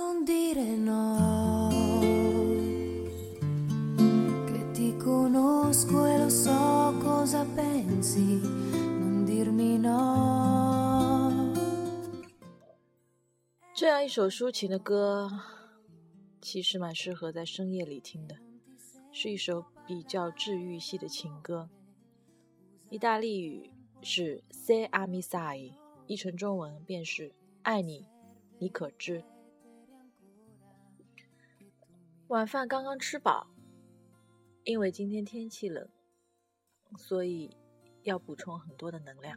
don't 你这样一首抒情的歌，其实蛮适合在深夜里听的，是一首比较治愈系的情歌。意大利语是 “se ami sai”，译成中文便是“爱你，你可知”。晚饭刚刚吃饱，因为今天天气冷，所以要补充很多的能量。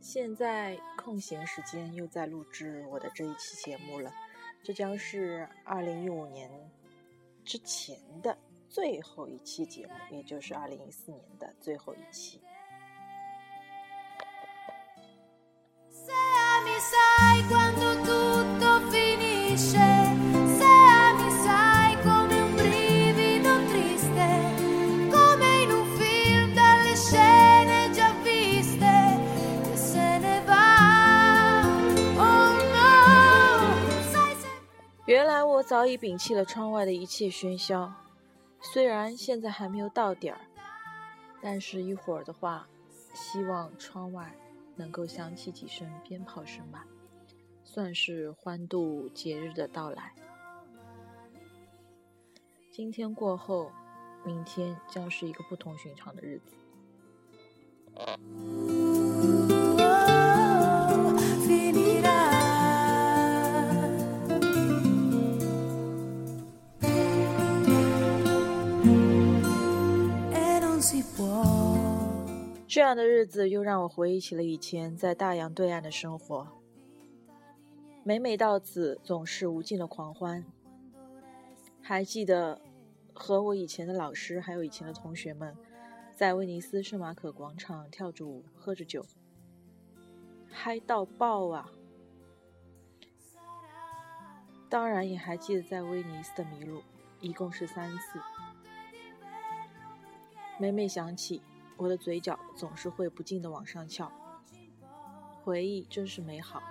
现在空闲时间又在录制我的这一期节目了，这将是二零一五年之前的最后一期节目，也就是二零一四年的最后一期。原来我早已摒弃了窗外的一切喧嚣，虽然现在还没有到点儿，但是一会儿的话，希望窗外能够响起几声鞭炮声吧，算是欢度节日的到来。今天过后，明天将是一个不同寻常的日子。这样的日子又让我回忆起了以前在大洋对岸的生活。每每到此，总是无尽的狂欢。还记得和我以前的老师，还有以前的同学们，在威尼斯圣马可广场跳着舞，喝着酒，嗨到爆啊！当然也还记得在威尼斯的迷路，一共是三次。每每想起。我的嘴角总是会不禁的往上翘，回忆真是美好，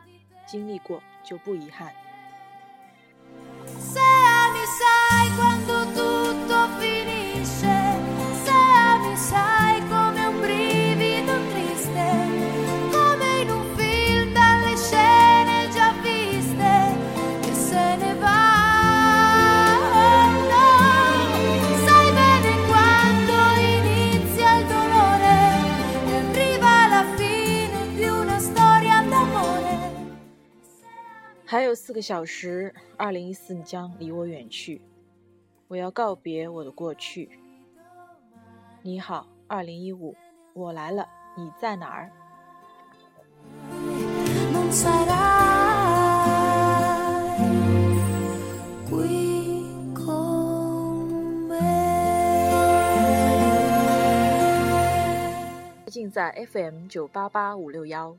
经历过就不遗憾。还有四个小时，二零一四将离我远去，我要告别我的过去。你好，二零一五，我来了，你在哪儿？尽在 FM 九八八五六幺。